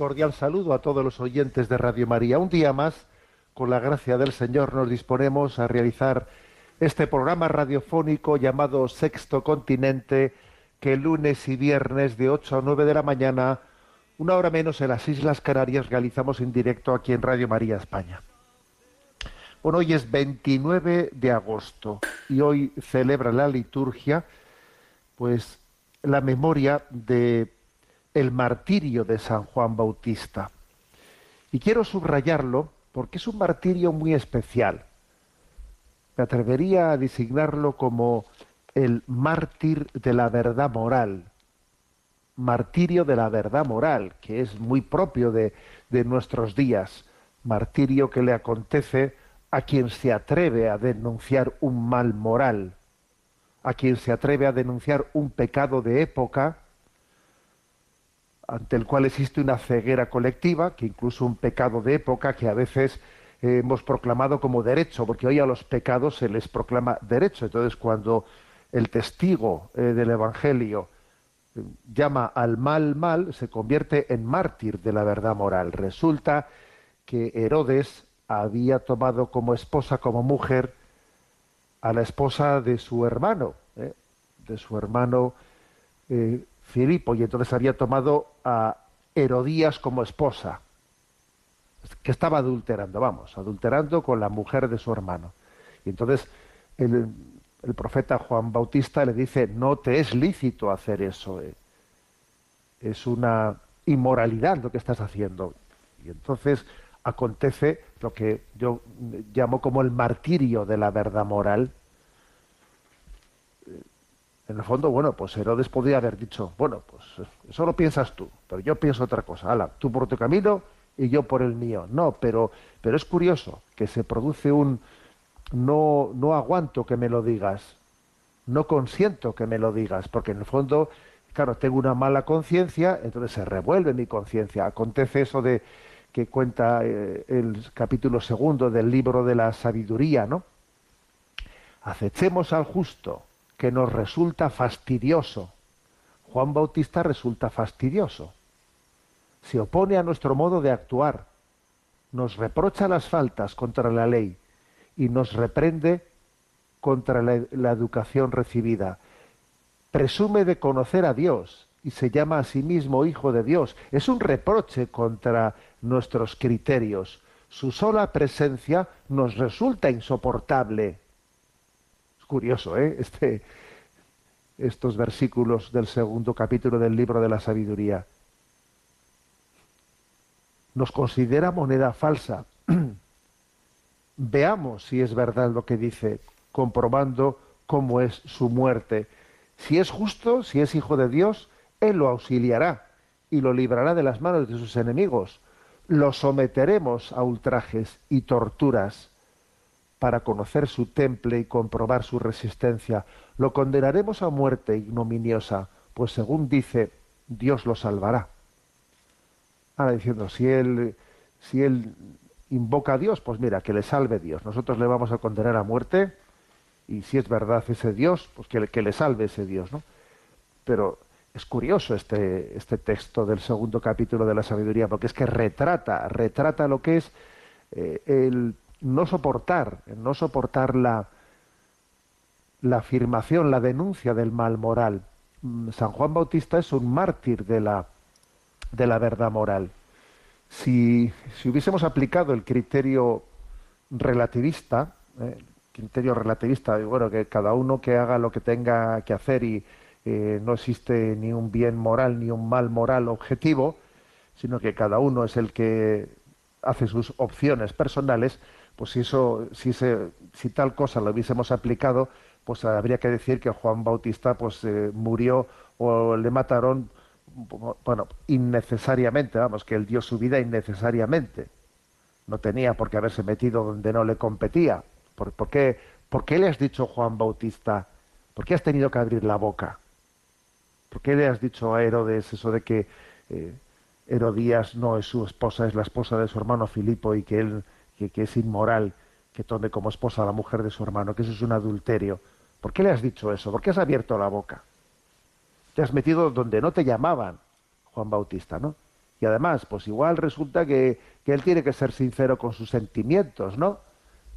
Cordial saludo a todos los oyentes de Radio María. Un día más, con la gracia del Señor, nos disponemos a realizar este programa radiofónico llamado Sexto Continente, que lunes y viernes de 8 a 9 de la mañana, una hora menos en las Islas Canarias, realizamos en directo aquí en Radio María España. Bueno, hoy es 29 de agosto y hoy celebra la liturgia, pues, la memoria de el martirio de San Juan Bautista. Y quiero subrayarlo porque es un martirio muy especial. Me atrevería a designarlo como el mártir de la verdad moral. Martirio de la verdad moral, que es muy propio de, de nuestros días. Martirio que le acontece a quien se atreve a denunciar un mal moral, a quien se atreve a denunciar un pecado de época, ante el cual existe una ceguera colectiva, que incluso un pecado de época que a veces eh, hemos proclamado como derecho, porque hoy a los pecados se les proclama derecho. Entonces, cuando el testigo eh, del Evangelio eh, llama al mal mal, se convierte en mártir de la verdad moral. Resulta que Herodes había tomado como esposa, como mujer, a la esposa de su hermano, de su hermano Filipo, y entonces había tomado a Herodías como esposa, que estaba adulterando, vamos, adulterando con la mujer de su hermano. Y entonces el, profeta Juan Bautista le dice, no te es lícito hacer eso, eh. es una inmoralidad lo que estás haciendo. Y entonces acontece lo que yo llamo como el martirio de la verdad moral, en el fondo, bueno, pues Herodes podría haber dicho, bueno, pues eso lo piensas tú, pero yo pienso otra cosa. Hala, tú por tu camino y yo por el mío. No, pero, pero es curioso que se produce un no, no aguanto que me lo digas, no consiento que me lo digas, porque en el fondo, claro, tengo una mala conciencia, entonces se revuelve mi conciencia. Acontece eso de que cuenta eh, el capítulo segundo del libro de la sabiduría, ¿no? Acechemos al justo que nos resulta fastidioso. Juan Bautista resulta fastidioso. Se opone a nuestro modo de actuar, nos reprocha las faltas contra la ley y nos reprende contra la, educación recibida. Presume de conocer a Dios y se llama a sí mismo Hijo de Dios. Es un reproche contra nuestros criterios. Su sola presencia nos resulta insoportable curioso, ¿eh? Este, estos versículos del segundo capítulo del libro de la sabiduría. Nos considera moneda falsa. Veamos si es verdad lo que dice, comprobando cómo es su muerte. Si es justo, si es hijo de Dios, Él lo auxiliará y lo librará de las manos de sus enemigos. Lo someteremos a ultrajes y torturas para conocer su temple y comprobar su resistencia. Lo condenaremos a muerte ignominiosa, pues según dice, Dios lo salvará. Ahora diciendo, si él, si él invoca a Dios, pues mira, que le salve Dios. Nosotros le vamos a condenar a muerte y si es verdad ese Dios, pues que, que le salve ese Dios, ¿no? Pero es curioso este, este texto del segundo capítulo de la sabiduría, porque es que retrata, retrata lo que es eh, el no soportar, no soportar la, la afirmación, la denuncia del mal moral. Mm, San Juan Bautista es un mártir de la, de la verdad moral. Si, si hubiésemos aplicado el criterio relativista, eh, criterio relativista, bueno, que cada uno que haga lo que tenga que hacer y eh, no existe ni un bien moral ni un mal moral objetivo, sino que cada uno es el que hace sus opciones personales, pues si eso, si, se, si tal cosa lo hubiésemos aplicado, pues habría que decir que Juan Bautista pues eh, murió o le mataron, bueno, innecesariamente, vamos, que él dio su vida innecesariamente. No tenía por qué haberse metido donde no le competía. ¿Por, qué, ¿Por qué le has dicho Juan Bautista? ¿Por qué has tenido que abrir la boca? ¿Por qué le has dicho a Herodes eso de que eh, Herodías no es su esposa, es la esposa de su hermano Filipo y que él que, es inmoral que tome como esposa a la mujer de su hermano, que eso es un adulterio? ¿Por qué le has dicho eso? ¿Por qué has abierto la boca? Te has metido donde no te llamaban, Juan Bautista, ¿no? Y además, pues igual resulta que, que él tiene que ser sincero con sus sentimientos, ¿no?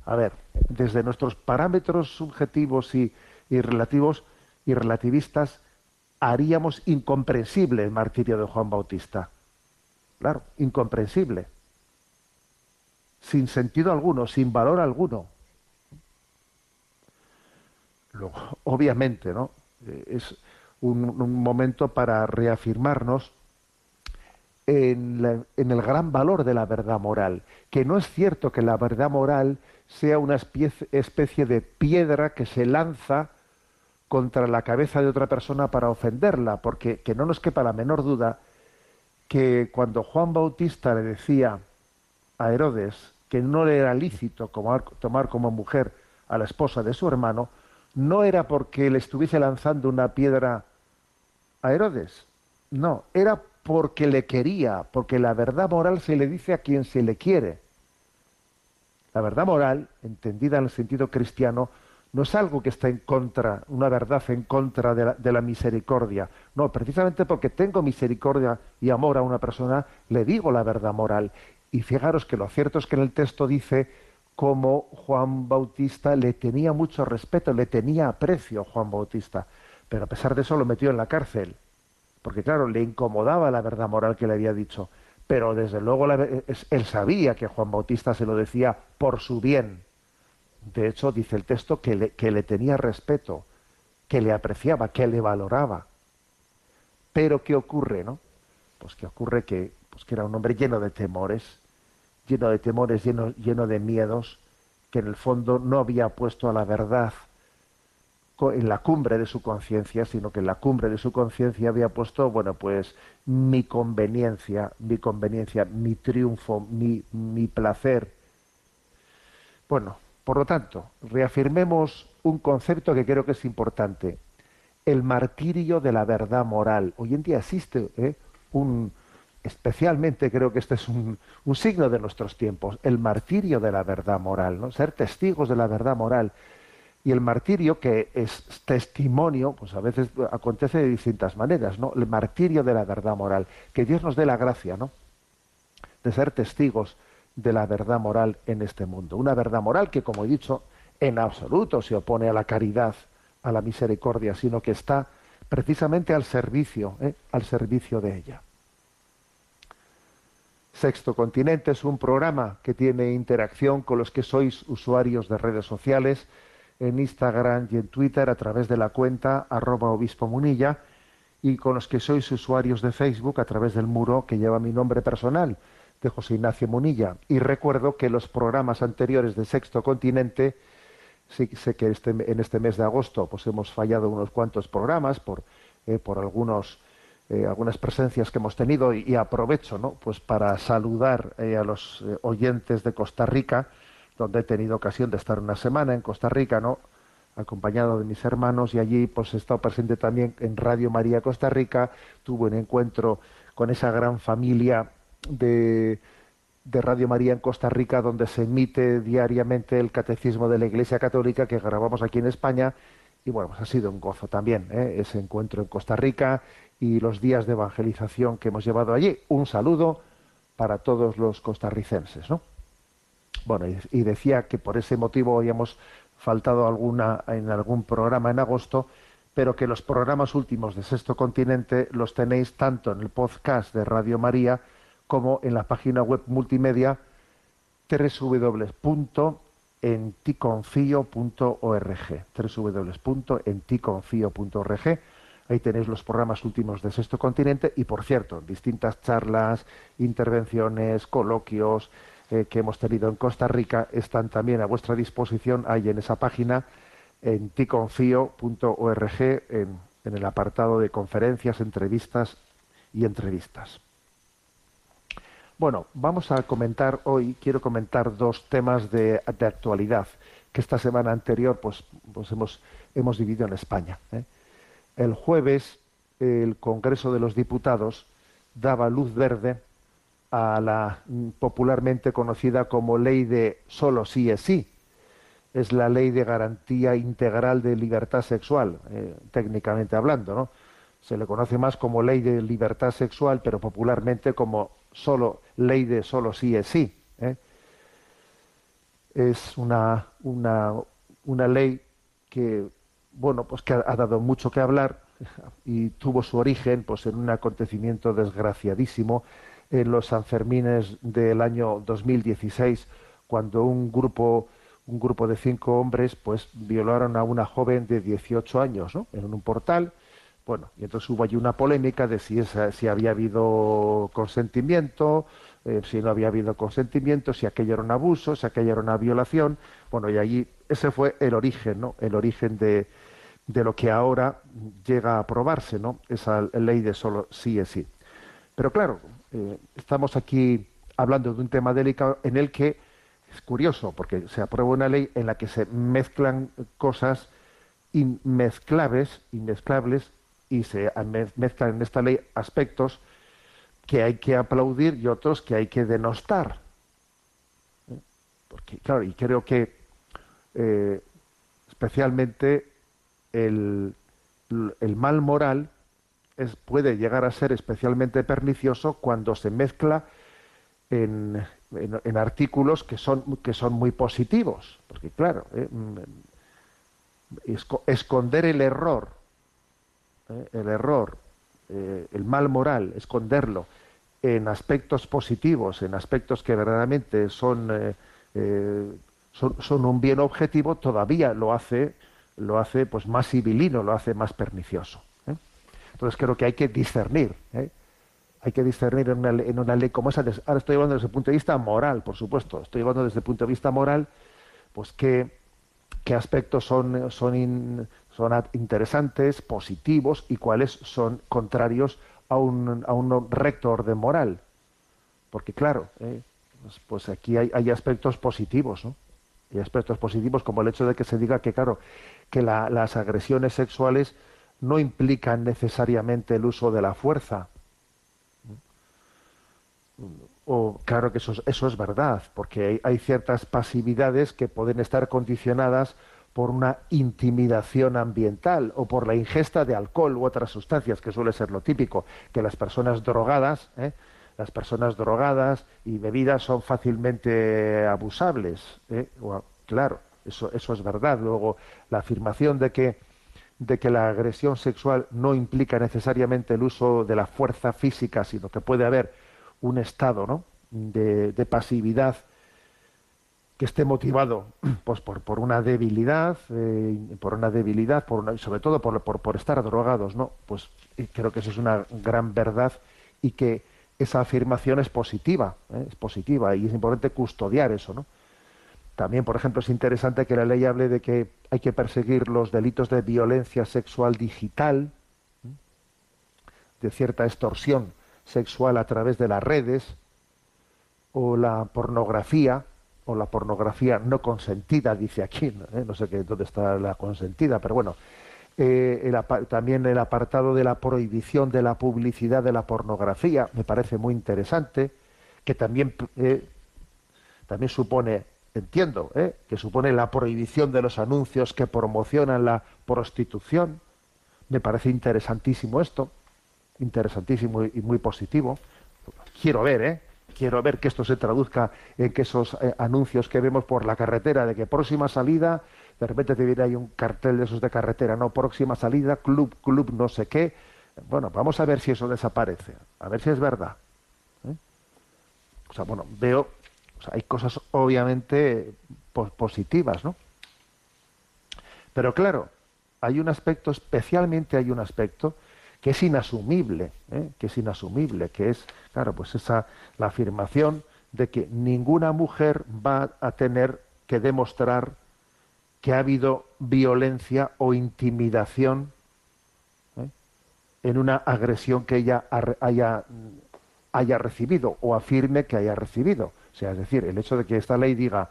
A ver, desde nuestros parámetros subjetivos y, y relativos y relativistas, haríamos incomprensible el martirio de Juan Bautista. Claro, incomprensible. Sin sentido alguno, sin valor alguno. Obviamente, ¿no? Eh, es un, momento para reafirmarnos en, en, el gran valor de la verdad moral, que no es cierto que la verdad moral sea una especie de piedra que se lanza contra la cabeza de otra persona para ofenderla, porque que no nos quepa la menor duda que cuando Juan Bautista le decía a Herodes que no le era lícito tomar como mujer a la esposa de su hermano, no era porque le estuviese lanzando una piedra a Herodes, no, era porque le quería, porque la verdad moral se le dice a quien se le quiere. La verdad moral, entendida en el sentido cristiano, no es algo que está en contra, una verdad en contra de la, misericordia. No, precisamente porque tengo misericordia y amor a una persona, le digo la verdad moral. Y fijaros que lo cierto es que en el texto dice cómo Juan Bautista le tenía mucho respeto, le tenía aprecio Juan Bautista, pero a pesar de eso lo metió en la cárcel, porque claro, le incomodaba la verdad moral que le había dicho, pero desde luego él sabía que Juan Bautista se lo decía por su bien de hecho, dice el texto que le, que le tenía respeto, que le apreciaba, que le valoraba. Pero ¿qué ocurre, no? Pues que ocurre que, pues que era un hombre lleno de temores, lleno de temores, lleno, lleno de miedos, que en el fondo no había puesto a la verdad en la cumbre de su conciencia, sino que en la cumbre de su conciencia había puesto, bueno, pues mi conveniencia, mi conveniencia, mi triunfo, mi, mi placer. Bueno, por lo tanto, reafirmemos un concepto que creo que es importante, el martirio de la verdad moral. Hoy en día existe ¿eh? un, especialmente creo que este es un, signo de nuestros tiempos, el martirio de la verdad moral, ¿no? ser testigos de la verdad moral. Y el martirio, que es testimonio, pues a veces acontece de distintas maneras, ¿no? El martirio de la verdad moral. Que Dios nos dé la gracia, ¿no? De ser testigos de la verdad moral en este mundo. Una verdad moral que, como he dicho, en absoluto se opone a la caridad, a la misericordia, sino que está precisamente al servicio, ¿eh? al servicio de ella. Sexto Continente es un programa que tiene interacción con los que sois usuarios de redes sociales en Instagram y en Twitter a través de la cuenta arroba obispo munilla y con los que sois usuarios de Facebook a través del muro que lleva mi nombre personal, de José Ignacio Munilla. Y recuerdo que los programas anteriores de Sexto Continente, sí sé que este, en este mes de agosto pues hemos fallado unos cuantos programas por, eh, por algunos, eh, algunas presencias que hemos tenido y, aprovecho ¿no? pues para saludar eh, a los oyentes de Costa Rica, donde he tenido ocasión de estar una semana en Costa Rica, ¿no? acompañado de mis hermanos y allí pues he estado presente también en Radio María Costa Rica, tuve un encuentro con esa gran familia de, Radio María en Costa Rica, donde se emite diariamente el Catecismo de la Iglesia Católica que grabamos aquí en España. Y bueno, pues ha sido un gozo también ¿eh? ese encuentro en Costa Rica y los días de evangelización que hemos llevado allí. Un saludo para todos los costarricenses, ¿no? Bueno, y, decía que por ese motivo habíamos faltado alguna, en algún programa en agosto, pero que los programas últimos de Sexto Continente los tenéis tanto en el podcast de Radio María como en la página web multimedia www.ssj.org. enticonfio.org, www.enticonfio.org. Ahí tenéis los programas últimos de Sexto Continente y, por cierto, distintas charlas, intervenciones, coloquios eh, que hemos tenido en Costa Rica están también a vuestra disposición ahí en esa página, en ticonfio.org, en, el apartado de conferencias, entrevistas y entrevistas. Bueno, vamos a comentar hoy, quiero comentar dos temas de, de actualidad que esta semana anterior pues, pues hemos, hemos vivido en España. ¿eh? El jueves el Congreso de los Diputados daba luz verde a la popularmente conocida como ley de solo sí es sí. Es la ley de garantía integral de libertad sexual, eh, técnicamente hablando, ¿no? Se le conoce más como ley de libertad sexual, pero popularmente como solo ley de solo sí es sí. ¿eh? Es una, una, una, ley que, bueno, pues que ha, dado mucho que hablar y tuvo su origen pues, en un acontecimiento desgraciadísimo en los Sanfermines del año 2016, cuando un grupo un grupo de cinco hombres pues violaron a una joven de 18 años ¿no? en un portal bueno, y entonces hubo allí una polémica de si, esa, si había habido consentimiento, eh, si no había habido consentimiento, si aquello era un abuso, si aquello era una violación. Bueno, y allí ese fue el origen, ¿no? El origen de, de lo que ahora llega a aprobarse, ¿no? Esa ley de solo sí es sí. Pero claro, eh, estamos aquí hablando de un tema delicado en el que es curioso, porque se aprueba una ley en la que se mezclan cosas inmezclables, inmezclables y se mezclan en esta ley aspectos que hay que aplaudir y otros que hay que denostar. ¿Eh? Porque, claro, y creo que eh, especialmente el, mal moral puede llegar a ser especialmente pernicioso cuando se mezcla en, artículos que son, que son muy positivos. Porque, claro, eh, mm, esconder el error ¿eh? el error, eh, el mal moral, esconderlo en aspectos positivos, en aspectos que verdaderamente son, son, un bien objetivo, todavía lo hace, lo hace pues más civilino, lo hace más pernicioso. Entonces creo que hay que discernir. Hay que discernir en una, en una, ley como esa. Ahora estoy hablando desde el punto de vista moral, por supuesto. Estoy hablando desde el punto de vista moral, pues qué, qué aspectos son, son, son interesantes, positivos y cuáles son contrarios a un, a un recto orden moral. Porque claro, eh, pues, pues, aquí hay, hay, aspectos positivos, ¿no? Hay aspectos positivos como el hecho de que se diga que, claro, que la, las agresiones sexuales no implican necesariamente el uso de la fuerza. O claro que eso, eso es verdad, porque hay, hay ciertas pasividades que pueden estar condicionadas por una intimidación ambiental o por la ingesta de alcohol u otras sustancias, que suele ser lo típico, que las personas drogadas, ¿eh? Las personas drogadas y bebidas son fácilmente abusables. ¿eh? claro, eso, eso es verdad. Luego, la afirmación de que, de que la agresión sexual no implica necesariamente el uso de la fuerza física, sino que puede haber un estado ¿no? de, de pasividad que esté motivado pues por, por una debilidad, eh, por una debilidad, por una, sobre todo por, por, por, estar drogados, ¿no? Pues creo que eso es una gran verdad y que esa afirmación es positiva, ¿eh? es positiva y es importante custodiar eso, ¿no? También, por ejemplo, es interesante que la ley hable de que hay que perseguir los delitos de violencia sexual digital, ¿eh? de cierta extorsión sexual a través de las redes o la pornografía, o la pornografía no consentida, dice aquí, ¿Eh? no sé qué, dónde está la consentida, pero bueno, eh, también el apartado de la prohibición de la publicidad de la pornografía me parece muy interesante, que también, eh, también supone, entiendo, ¿eh? que supone la prohibición de los anuncios que promocionan la prostitución. Me parece interesantísimo esto, interesantísimo y muy positivo. Quiero ver, ¿eh? quiero ver que esto se traduzca en que esos anuncios que vemos por la carretera de que próxima salida, de repente te viene ahí un cartel de esos de carretera, no, próxima salida, club, club, no sé qué. Bueno, vamos a ver si eso desaparece, a ver si es verdad. ¿eh? O sea, bueno, veo, o sea, hay cosas obviamente positivas, ¿no? Pero claro, hay un aspecto, especialmente hay un aspecto que es inasumible, ¿eh? que es inasumible, que es, claro, pues esa la afirmación de que ninguna mujer va a tener que demostrar que ha habido violencia o intimidación ¿eh? en una agresión que ella haya, haya recibido o afirme que haya recibido. O sea, es decir, el hecho de que esta ley diga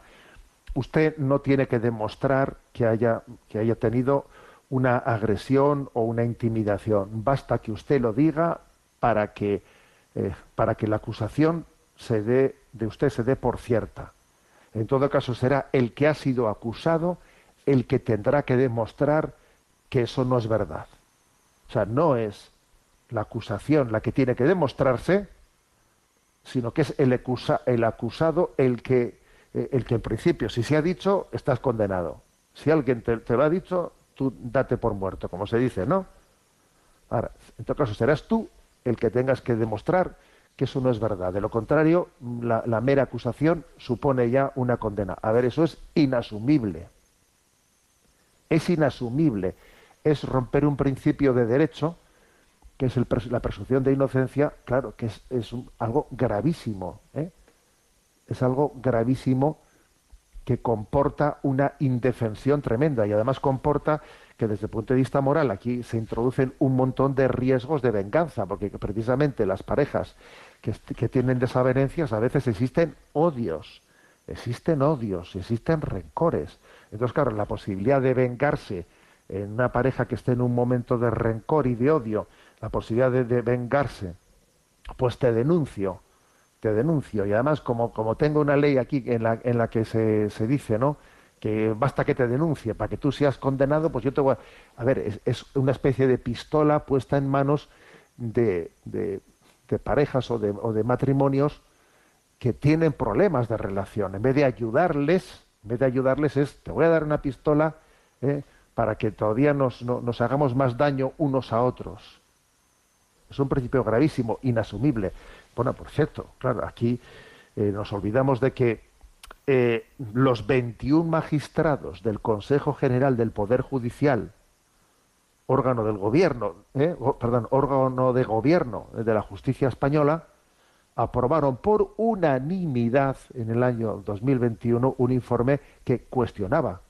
usted no tiene que demostrar que haya, que haya tenido una agresión o una intimidación. Basta que usted lo diga para que, eh, para que la acusación se dé, de usted se dé por cierta. En todo caso, será el que ha sido acusado el que tendrá que demostrar que eso no es verdad. O sea, no es la acusación la que tiene que demostrarse, sino que es el, el acusado el que eh, el que en principio, si se ha dicho, estás condenado. Si alguien te, lo ha dicho, tú date por muerto, como se dice, ¿no? Ahora, en todo caso, serás tú el que tengas que demostrar que eso no es verdad. De lo contrario, la, la mera acusación supone ya una condena. A ver, eso es inasumible. Es inasumible. Es romper un principio de derecho, que es la presunción de inocencia, claro, que es, es algo gravísimo. ¿eh? es algo gravísimo que comporta una indefensión tremenda y además comporta que desde el punto de vista moral aquí se introducen un montón de riesgos de venganza, porque precisamente las parejas que, que tienen desavenencias a veces existen odios, existen odios, existen rencores. Entonces, claro, la posibilidad de vengarse en una pareja que esté en un momento de rencor y de odio, la posibilidad de, de vengarse, pues te denuncio, te denuncio. Y además, como, como tengo una ley aquí en la, en la que se, se dice, ¿no? que basta que te denuncie para que tú seas condenado, pues yo te voy a... A ver, es, una especie de pistola puesta en manos de, de, parejas o de, o de, matrimonios que tienen problemas de relación. En vez de ayudarles, en vez de ayudarles es, te voy a dar una pistola ¿eh? para que todavía nos, nos hagamos más daño unos a otros. Es un principio gravísimo, inasumible. Bueno, por cierto, claro, aquí eh, nos olvidamos de que eh, los 21 magistrados del Consejo General del Poder Judicial, órgano del gobierno, eh, perdón, órgano de gobierno de la justicia española, aprobaron por unanimidad en el año 2021 un informe que cuestionaba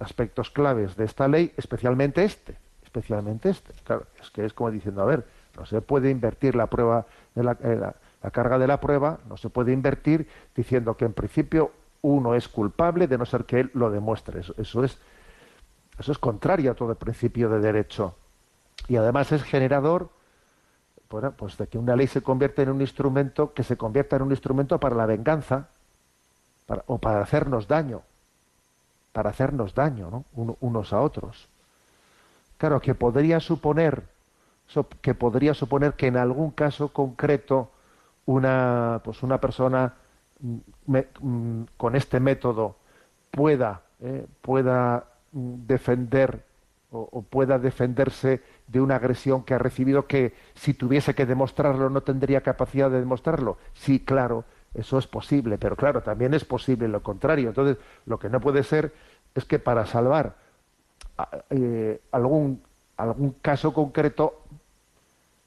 aspectos claves de esta ley, especialmente este, especialmente este. Es que es como diciendo, a ver, no se puede invertir la prueba de eh, la, carga de la prueba, no se puede invertir diciendo que en principio uno es culpable de no ser que él lo demuestre. Eso, es eso es contrario a todo el principio de derecho y además es generador pues de que una ley se convierta en un instrumento que se convierta en un instrumento para la venganza o para hacernos daño para hacernos daño ¿no? unos a otros claro que podría suponer que podría suponer que en algún caso concreto una, pues una persona mm, mm, con este método pueda, eh, pueda mm, defender o, pueda defenderse de una agresión que ha recibido que si tuviese que demostrarlo no tendría capacidad de demostrarlo. Sí, claro, eso es posible, pero claro, también es posible lo contrario. Entonces, lo que no puede ser es que para salvar eh, algún, algún caso concreto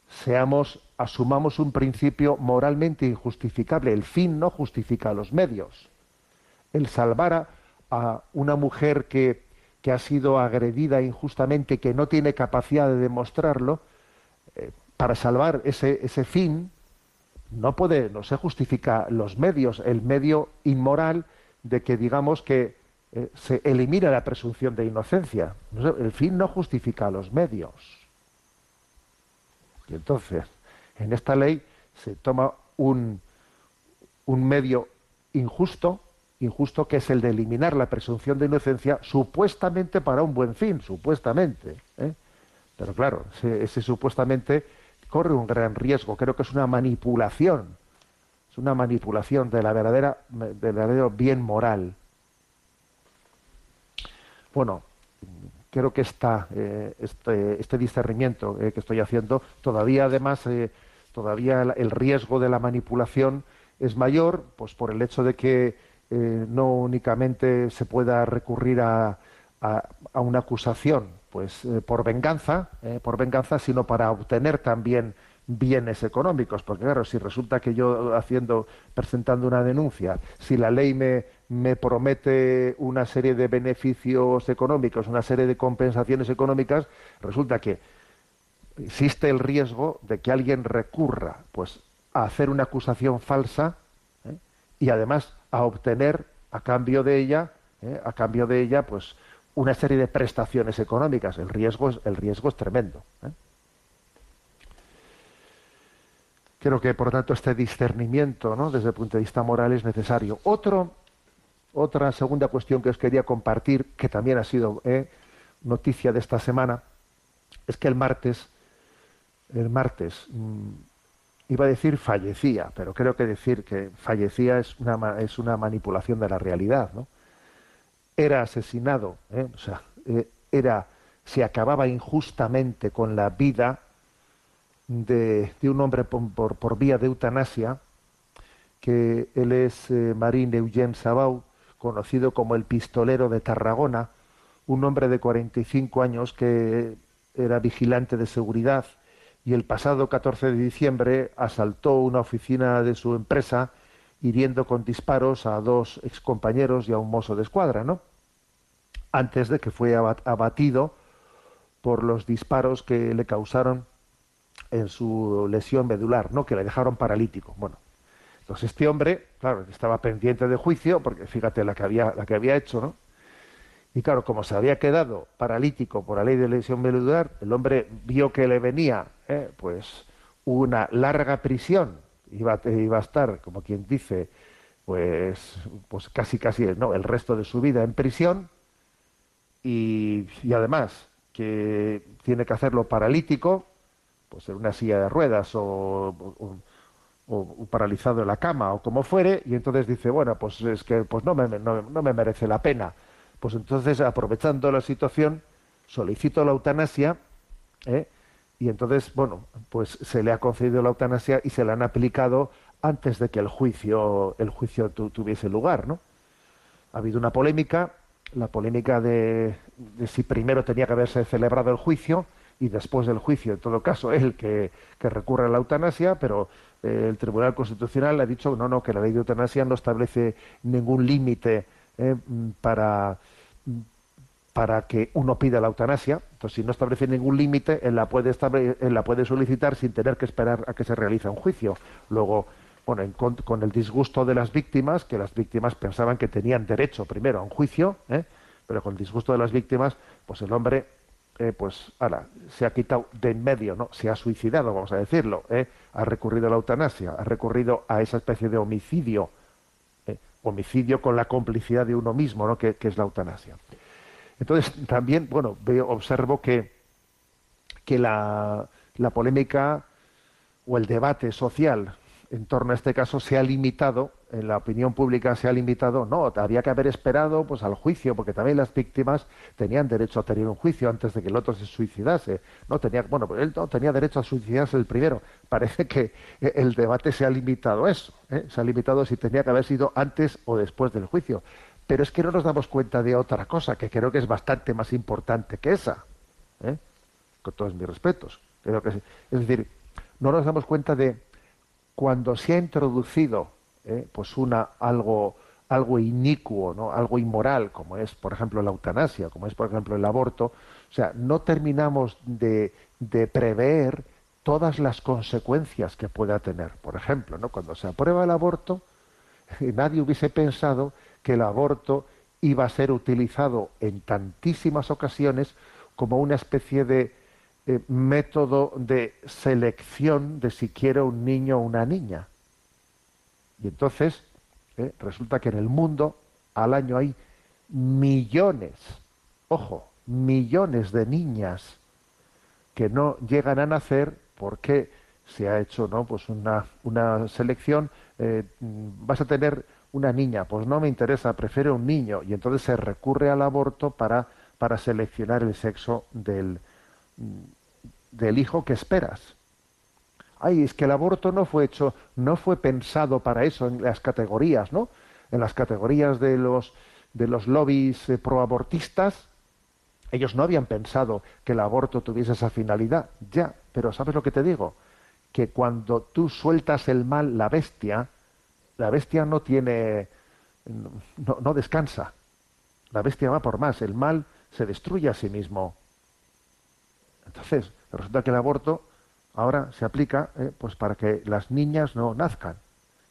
seamos, asumamos un principio moralmente injustificable. El fin no justifica los medios. El salvar a, una mujer que, que, ha sido agredida injustamente, que no tiene capacidad de demostrarlo, eh, para salvar ese, ese fin, no puede, no se justifica los medios, el medio inmoral de que digamos que eh, se elimina la presunción de inocencia. El fin no justifica los medios. Y entonces, en esta ley se toma un, un medio injusto, injusto que es el de eliminar la presunción de inocencia supuestamente para un buen fin, supuestamente. ¿eh? Pero claro, ese, supuestamente corre un gran riesgo, creo que es una manipulación, es una manipulación de la verdadera, del verdadero bien moral. Bueno, creo que está eh, este, este, discernimiento eh, que estoy haciendo todavía además todavía el riesgo de la manipulación es mayor pues por el hecho de que eh, no únicamente se pueda recurrir a, a, una acusación pues eh, por venganza eh, por venganza sino para obtener también bienes económicos. Porque claro si resulta que yo haciendo presentando una denuncia si la ley me, me promete una serie de beneficios económicos una serie de compensaciones económicas resulta que existe el riesgo de que alguien recurra pues a hacer una acusación falsa y además a obtener a cambio de ella a cambio de ella pues una serie de prestaciones económicas. El riesgo es, el riesgo es tremendo. ¿eh? Creo que, por tanto, este discernimiento ¿no? desde el punto de vista moral es necesario. Otro, otra segunda cuestión que os quería compartir, que también ha sido ¿eh? noticia de esta semana, es que el martes, el martes, mm, iba a decir fallecía, pero creo que decir que fallecía es una, es una manipulación de la realidad, ¿no? era asesinado, ¿eh? o sea, eh, era, se acababa injustamente con la vida de, un hombre por, por, vía de eutanasia, que él es eh, Marín Eugène Sabau, conocido como el pistolero de Tarragona, un hombre de 45 años que era vigilante de seguridad y el pasado 14 de diciembre asaltó una oficina de su empresa hiriendo con disparos a dos excompañeros y a un mozo de escuadra, ¿no? Antes de que fue abatido por los disparos que le causaron en su lesión medular, ¿no? Que le dejaron paralítico. Bueno, entonces este hombre, claro, estaba pendiente de juicio, porque fíjate la que había, la que había hecho, ¿no? Y claro, como se había quedado paralítico por la ley de lesión medular, el hombre vio que le venía, ¿eh? pues, una larga prisión iba, iba a estar, como quien dice, pues, pues casi casi ¿no? el resto de su vida en prisión y, además que tiene que hacerlo paralítico, pues en una silla de ruedas o, paralizado en la cama o como fuere, y entonces dice, bueno, pues es que pues no me, no, no me merece la pena. Pues entonces, aprovechando la situación, solicito la eutanasia, ¿eh? y entonces, bueno, pues se le ha concedido la eutanasia y se la han aplicado antes de que el juicio, el juicio tuviese lugar, ¿no? Ha habido una polémica, la polémica de, si primero tenía que haberse celebrado el juicio y después del juicio, en todo caso, él que, que recurre a la eutanasia, pero eh, el Tribunal Constitucional ha dicho no, no, que la ley de eutanasia no establece ningún límite eh, para para que uno pida la eutanasia. Entonces, si no establece ningún límite, él la puede la puede solicitar sin tener que esperar a que se realice un juicio. Luego, bueno, con, el disgusto de las víctimas, que las víctimas pensaban que tenían derecho primero a un juicio, ¿eh? pero con el disgusto de las víctimas, pues el hombre, eh, pues, ahora, se ha quitado de en medio, ¿no? Se ha suicidado, vamos a decirlo, ¿eh? ha recurrido a la eutanasia, ha recurrido a esa especie de homicidio, homicidio con la complicidad de uno mismo, ¿no? que es la eutanasia. Entonces, también, bueno, veo, observo que, que la, polémica o el debate social en torno a este caso se ha limitado, en la opinión pública se ha limitado, no, había que haber esperado pues al juicio, porque también las víctimas tenían derecho a tener un juicio antes de que el otro se suicidase. No tenía, bueno, pues él no tenía derecho a suicidarse el primero. Parece que el debate se ha limitado a eso, ¿eh? se ha limitado si tenía que haber sido antes o después del juicio. Pero es que no nos damos cuenta de otra cosa, que creo que es bastante más importante que esa. ¿eh? Con todos mis respetos. Creo que es, es decir, no nos damos cuenta de cuando se ha introducido ¿eh? pues una algo algo inicuo, ¿no? algo inmoral, como es, por ejemplo, la eutanasia, como es, por ejemplo, el aborto, o sea, no terminamos de, de prever todas las consecuencias que pueda tener. Por ejemplo, ¿no? cuando se aprueba el aborto, nadie hubiese pensado que el aborto iba a ser utilizado en tantísimas ocasiones como una especie de eh, método de selección de si quiere un niño o una niña. Y entonces eh, resulta que en el mundo al año hay millones, ojo, millones de niñas que no llegan a nacer porque se ha hecho no pues una, una selección eh, vas a tener una niña, pues no me interesa, prefiero un niño. Y entonces se recurre al aborto para, para seleccionar el sexo del, del hijo que esperas. Ay, es que el aborto no fue hecho, no fue pensado para eso en las categorías, ¿no? en las categorías de los, de los lobbies eh, proabortistas, ellos no habían pensado que el aborto tuviese esa finalidad. Ya, pero ¿sabes lo que te digo? Que cuando tú sueltas el mal, la bestia, la bestia no tiene, no, no descansa. La bestia va por más. El mal se destruye a sí mismo. Entonces, resulta que el aborto ahora se aplica eh, pues para que las niñas no nazcan.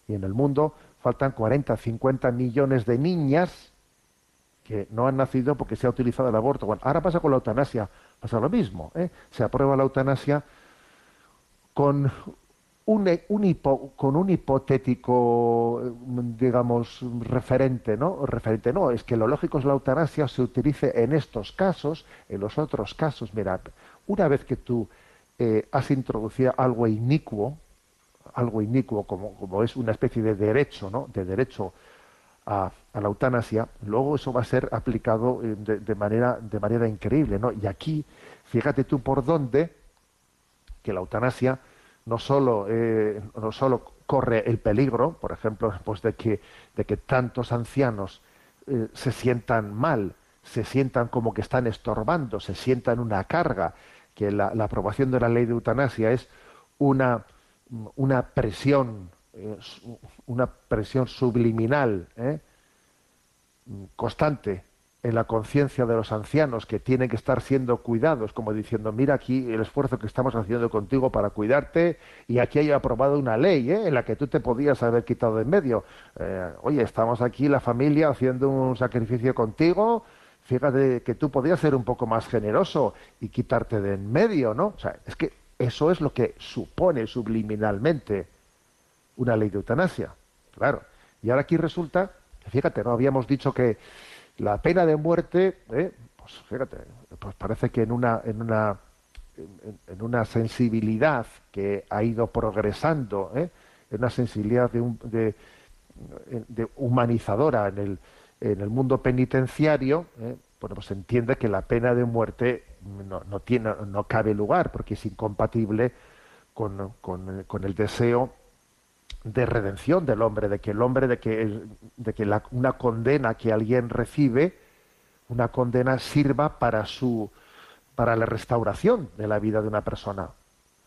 Y en el mundo faltan 40, 50 millones de niñas que no han nacido porque se ha utilizado el aborto. Ahora pasa con la eutanasia, pasa lo mismo. ¿eh? Se aprueba la eutanasia con un, un con un hipotético, digamos, referente, ¿no? Referente, no, es que lo lógico es la eutanasia se utilice en estos casos, en los otros casos. Mira, una vez que tú eh, has introducido algo inicuo, algo inicuo como, como, es una especie de derecho, ¿no? De derecho a, la eutanasia, luego eso va a ser aplicado eh, de, manera, de manera increíble, ¿no? Y aquí, fíjate tú por dónde que la eutanasia no solo, eh, no solo corre el peligro, por ejemplo, pues de que, de que tantos ancianos se sientan mal, se sientan como que están estorbando, se sientan una carga, que la, aprobación de la ley de eutanasia es una, una presión, una presión subliminal, ¿eh? constante en la conciencia de los ancianos que tienen que estar siendo cuidados, como diciendo, mira aquí el esfuerzo que estamos haciendo contigo para cuidarte y aquí hay aprobado una ley ¿eh? en la que tú te podías haber quitado de en medio. Eh, oye, estamos aquí la familia haciendo un sacrificio contigo fíjate que tú podías ser un poco más generoso y quitarte de en medio, ¿no? O sea, es que eso es lo que supone subliminalmente una ley de eutanasia. Claro. Y ahora aquí resulta, fíjate, ¿no? Habíamos dicho que la pena de muerte, ¿eh? pues fíjate, pues parece que en una, en una, en, una sensibilidad que ha ido progresando, ¿eh? en una sensibilidad de, de, de humanizadora en el, en el mundo penitenciario, eh, bueno, pues entiende que la pena de muerte no, tiene, no cabe lugar, porque es incompatible con, el deseo de redención del hombre, de que el hombre, de que, de que una condena que alguien recibe, una condena sirva para su para la restauración de la vida de una persona,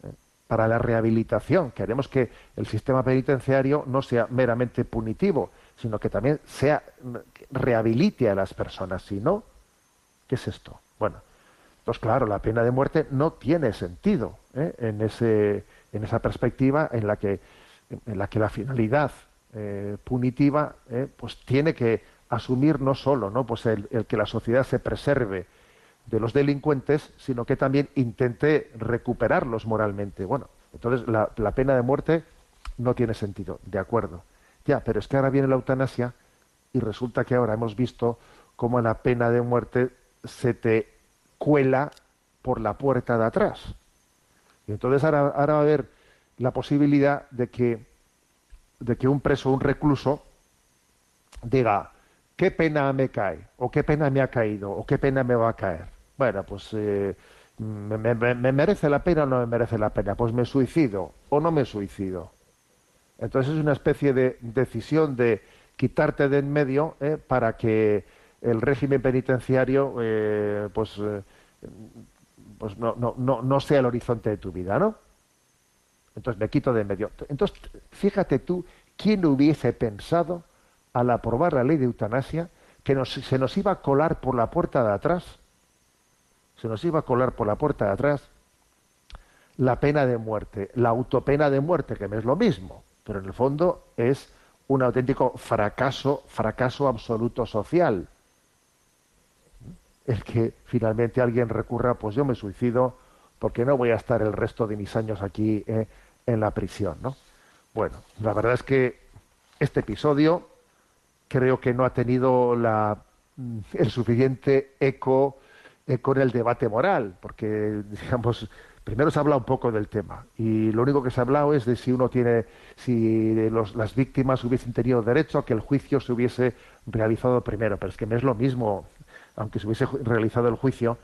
eh, para la rehabilitación. Queremos que el sistema penitenciario no sea meramente punitivo, sino que también sea rehabilite a las personas. Si no, ¿qué es esto? Bueno, pues claro, la pena de muerte no tiene sentido ¿eh? en, ese, en esa perspectiva en la que, en la, que la finalidad eh, punitiva ¿eh? pues tiene que asumir no solo ¿no? Pues el, que la sociedad se preserve de los delincuentes, sino que también intente recuperarlos moralmente. Bueno, entonces la, la pena de muerte no tiene sentido, de acuerdo. Ya, pero es que ahora viene la eutanasia y resulta que ahora hemos visto cómo la pena de muerte se te cuela por la puerta de atrás. Y entonces ahora, va a haber la posibilidad de que, de que un preso, un recluso, diga, ¿qué pena me cae? ¿O qué pena me ha caído? ¿O qué pena me va a caer? Bueno, pues eh, me, merece la pena o no me merece la pena? Pues me suicido o no me suicido. Entonces es una especie de decisión de quitarte de en medio eh, para que el régimen penitenciario eh, pues, eh, pues no, no, no, no, sea el horizonte de tu vida, ¿no? Entonces me quito de en medio. Entonces, fíjate tú, ¿quién hubiese pensado al aprobar la ley de eutanasia que se nos iba a colar por la puerta de atrás? Se nos iba a colar por la puerta de atrás la pena de muerte, la autopena de muerte, que es lo mismo, pero en el fondo es un auténtico fracaso, fracaso absoluto social. El que finalmente alguien recurra, pues yo me suicido porque no voy a estar el resto de mis años aquí eh, en la prisión, ¿no? Bueno, la verdad es que este episodio creo que no ha tenido la, mm, el suficiente eco, en el debate moral, porque digamos primero se ha hablado un poco del tema y lo único que se ha hablado es de si uno tiene, si las víctimas hubiesen tenido derecho a que el juicio se hubiese realizado primero, pero es que no es lo mismo, aunque se hubiese realizado el juicio,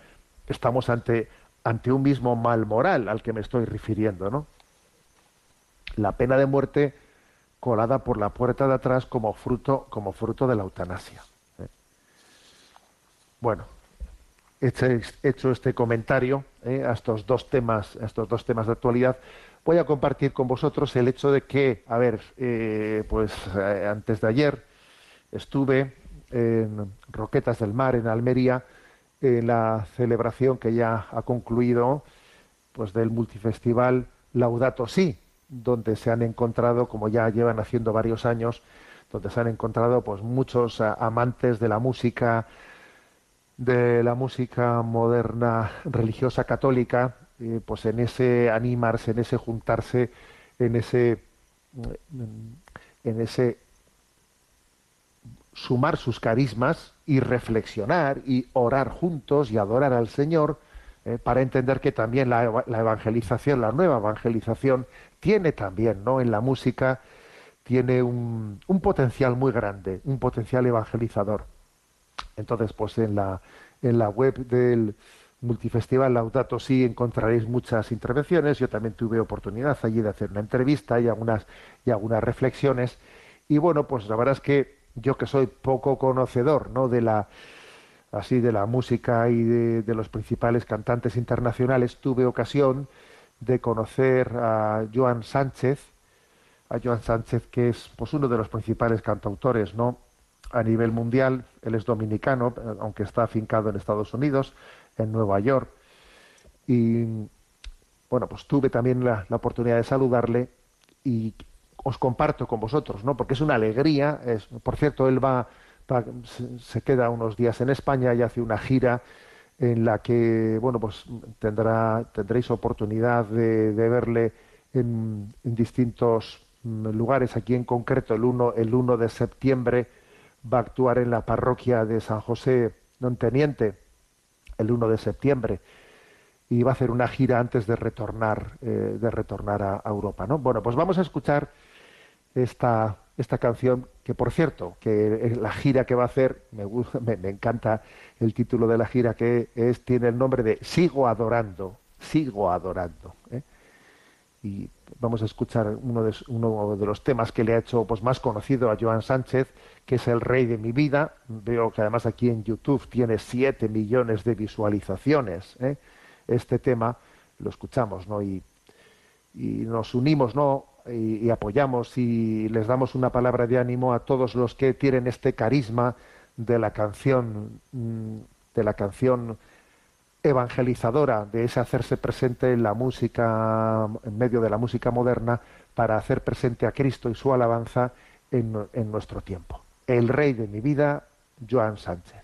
estamos ante, ante un mismo mal moral al que me estoy refiriendo, ¿no? La pena de muerte colada por la puerta de atrás como fruto, como fruto de la eutanasia. ¿eh? Bueno, hecho este comentario ¿eh? a estos dos temas, a estos dos temas de actualidad, voy a compartir con vosotros el hecho de que, a ver, eh, pues antes de ayer estuve en Roquetas del Mar, en Almería, en la celebración que ya ha concluido, pues del multifestival Laudato Si, donde se han encontrado, como ya llevan haciendo varios años, donde se han encontrado pues muchos amantes de la música, de la música moderna religiosa católica, pues en ese animarse, en ese juntarse, en ese en ese sumar sus carismas y reflexionar y orar juntos y adorar al Señor eh, para entender que también la, la, evangelización, la nueva evangelización, tiene también, ¿no? En la música tiene un, un potencial muy grande, un potencial evangelizador. Entonces, pues en la, en la web del Multifestival Laudato Si encontraréis muchas intervenciones. Yo también tuve oportunidad allí de hacer una entrevista y algunas, y algunas reflexiones. Y bueno, pues la verdad es que yo que soy poco conocedor, ¿no? De la así de la música y de, de los principales cantantes internacionales, tuve ocasión de conocer a Joan Sánchez, a Joan Sánchez que es pues uno de los principales cantautores, ¿no? A nivel mundial, él es dominicano, aunque está afincado en Estados Unidos, en Nueva York. Y bueno, pues tuve también la, oportunidad de saludarle y os comparto con vosotros, ¿no? Porque es una alegría. Es, por cierto, él va, se, queda unos días en España y hace una gira en la que, bueno, pues tendrá, tendréis oportunidad de, verle en, en, distintos mm, lugares. Aquí en concreto, el 1, el 1 de septiembre va a actuar en la parroquia de San José Don Teniente el 1 de septiembre y va a hacer una gira antes de retornar eh, de retornar a, Europa no bueno pues vamos a escuchar esta esta canción que por cierto que la gira que va a hacer me, me, me encanta el título de la gira que es tiene el nombre de sigo adorando sigo adorando ¿eh? y vamos a escuchar uno de, uno de los temas que le ha hecho pues más conocido a Joan Sánchez, que es El Rey de mi vida. Veo que además aquí en YouTube tiene 7 millones de visualizaciones. ¿eh? Este tema lo escuchamos, ¿no? Y, nos unimos, ¿no? Y, y, apoyamos y les damos una palabra de ánimo a todos los que tienen este carisma de la canción, mm, de la canción evangelizadora de ese hacerse presente en la música, en medio de la música moderna, para hacer presente a Cristo y su alabanza en, en nuestro tiempo. El rey de mi vida, Joan Sánchez.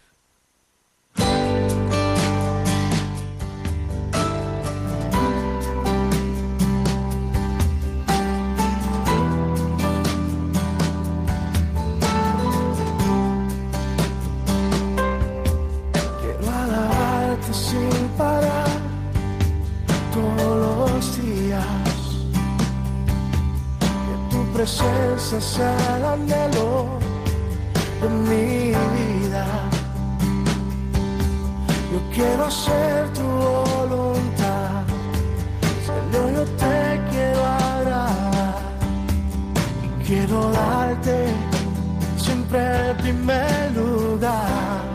Presencia sea el anhelo de mi vida. Yo quiero hacer tu voluntad, Señor, yo te quiero agradar y quiero darte siempre el primer lugar.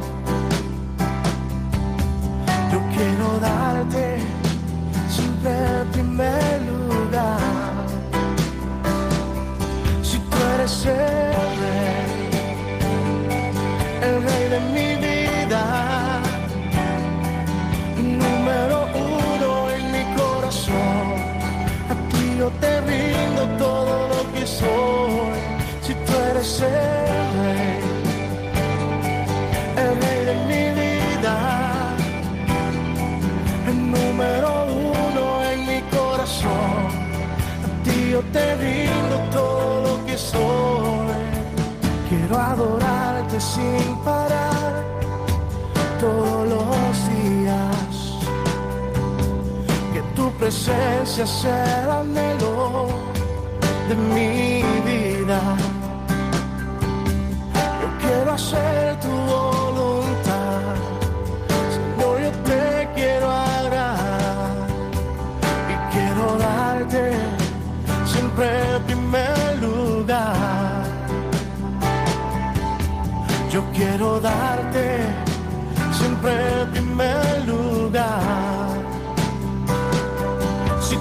presencia es el anhelo de mi vida. Yo quiero hacer tu voluntad, Señor, yo te quiero agradar y quiero darte siempre el primer lugar. Yo quiero darte siempre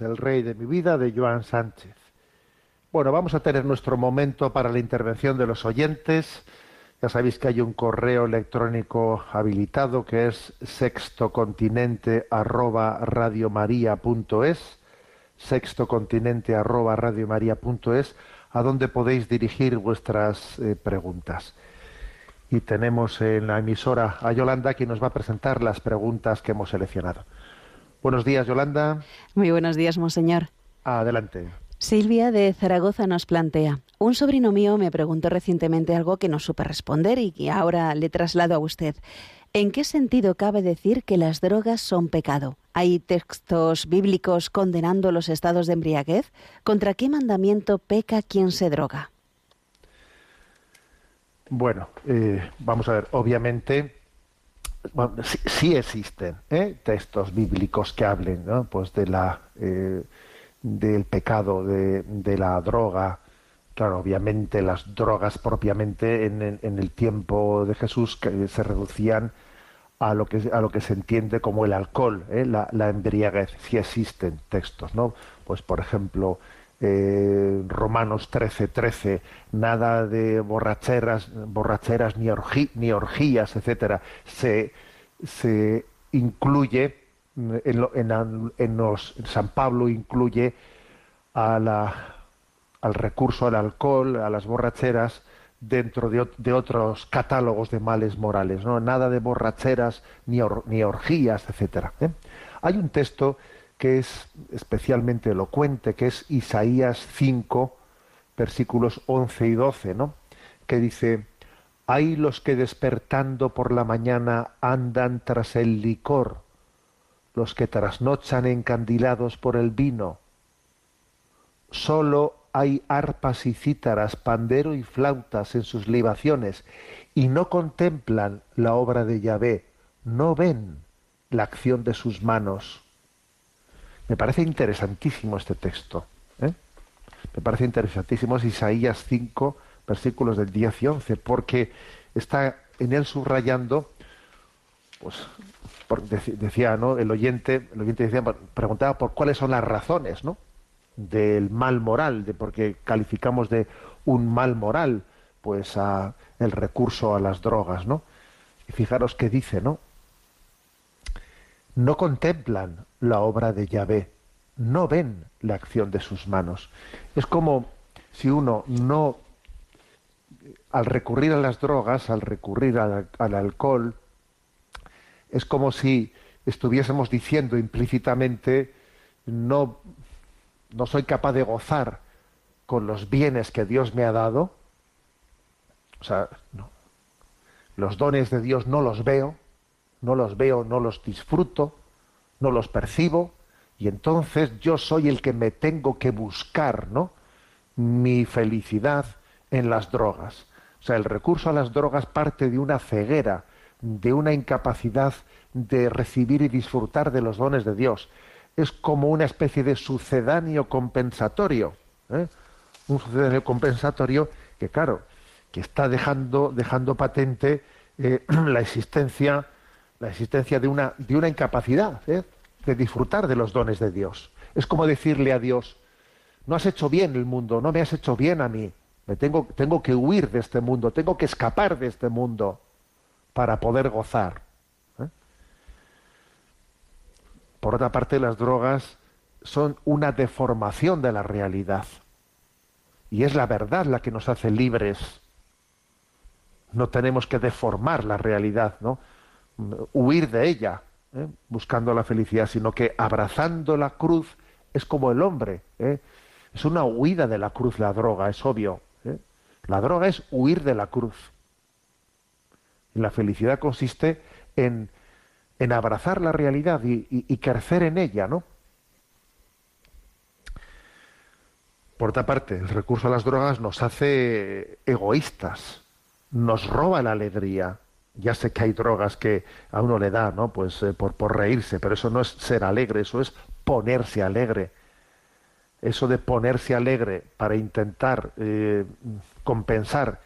El rey de mi vida, de Joan Sánchez. Bueno, vamos a tener nuestro momento para la intervención de los oyentes. Ya sabéis que hay un correo electrónico habilitado que es sextocontinente arroba radiomaria.es, sextocontinente arroba radiomaria.es, a donde podéis dirigir vuestras eh, preguntas. Y tenemos en la emisora a Yolanda que nos va a presentar las preguntas que hemos seleccionado. Buenos días, Yolanda. Muy buenos días, monseñor. Adelante. Silvia de Zaragoza nos plantea, un sobrino mío me preguntó recientemente algo que no supe responder y que ahora le traslado a usted. ¿En qué sentido cabe decir que las drogas son pecado? ¿Hay textos bíblicos condenando los estados de embriaguez? ¿Contra qué mandamiento peca quien se droga? Bueno, eh, vamos a ver, obviamente bueno, sí, existen ¿eh? textos bíblicos que hablen pues de la eh, del pecado de, de la droga claro obviamente las drogas propiamente en, en el tiempo de Jesús se reducían a lo que a lo que se entiende como el alcohol ¿eh? la, la embriaguez sí existen textos no pues por ejemplo eh, Romanos 13, 13, nada de borracheras, borracheras ni, orgi- ni orgías, etcétera, se, se incluye en, lo- en los San Pablo incluye a la, al recurso al alcohol, a las borracheras dentro de otros catálogos de males morales, no nada de borracheras ni, or- ni orgías, etcétera. ¿eh? Hay un texto que es especialmente elocuente, que es Isaías 5, versículos 11 y 12, ¿no? que dice, hay los que despertando por la mañana andan tras el licor, los que trasnochan encandilados por el vino. Solo hay arpas y cítaras, pandero y flautas en sus libaciones, y no contemplan la obra de Yahvé, no ven la acción de sus manos. Me parece interesantísimo este texto. ¿eh? Me parece interesantísimo. Es Isaías 5, versículos del 10 y 11, porque está en él subrayando, pues, decía, ¿no? El oyente, el oyente decía, preguntaba por cuáles son las razones, ¿no? Del mal moral, de por qué calificamos de un mal moral, pues, el recurso a las drogas, ¿no? Y fijaros que dice, ¿no? No contemplan la obra de Yahvé, no ven la acción de sus manos. Es como si uno no, al recurrir a las drogas, al recurrir al, al alcohol, es como si estuviésemos diciendo implícitamente, no, no soy capaz de gozar con los bienes que Dios me ha dado, o sea, no, los dones de Dios no los veo, no los veo, no los disfruto, no los percibo, Y entonces yo soy el que me tengo que buscar, ¿no? Mi felicidad en las drogas. O sea, el recurso a las drogas parte de una ceguera, de una incapacidad de recibir y disfrutar de los dones de Dios. Es como una especie de sucedáneo compensatorio. ¿eh? Un sucedáneo compensatorio que, claro, que está dejando, dejando patente eh, la existencia, la existencia de una, de una incapacidad ¿eh? de disfrutar de los dones de Dios. Es como decirle a Dios, no has hecho bien el mundo, no me has hecho bien a mí. Me tengo, tengo que huir de este mundo, tengo que escapar de este mundo para poder gozar. ¿eh? Por otra parte, las drogas son una deformación de la realidad. Y es la verdad la que nos hace libres. No tenemos que deformar la realidad, ¿no? Huir de ella, ¿eh? buscando la felicidad, sino que abrazando la cruz es como el hombre. ¿eh? Es una huida de la cruz la droga, es obvio. ¿eh? La droga es huir de la cruz. Y la felicidad consiste en, en abrazar la realidad y, y, y crecer en ella, ¿no? Por otra parte, el recurso a las drogas nos hace egoístas, nos roba la alegría. Ya sé que hay drogas que a uno le da, ¿no? Pues eh, por, por reírse, pero eso no es ser alegre, eso es ponerse alegre. Eso de ponerse alegre para intentar eh, compensar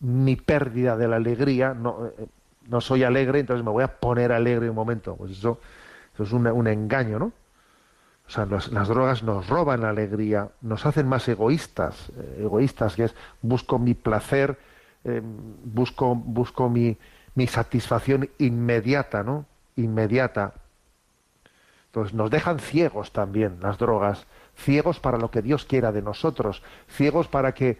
mi pérdida de la alegría, no, eh, no soy alegre, entonces me voy a poner alegre un momento. Pues eso, eso es un, engaño, ¿no? O sea, las drogas nos roban la alegría, nos hacen más egoístas, egoístas, que es busco mi placer, busco, busco mi, mi satisfacción inmediata, ¿no? Inmediata. Entonces nos dejan ciegos también las drogas, ciegos para lo que Dios quiera de nosotros, ciegos para que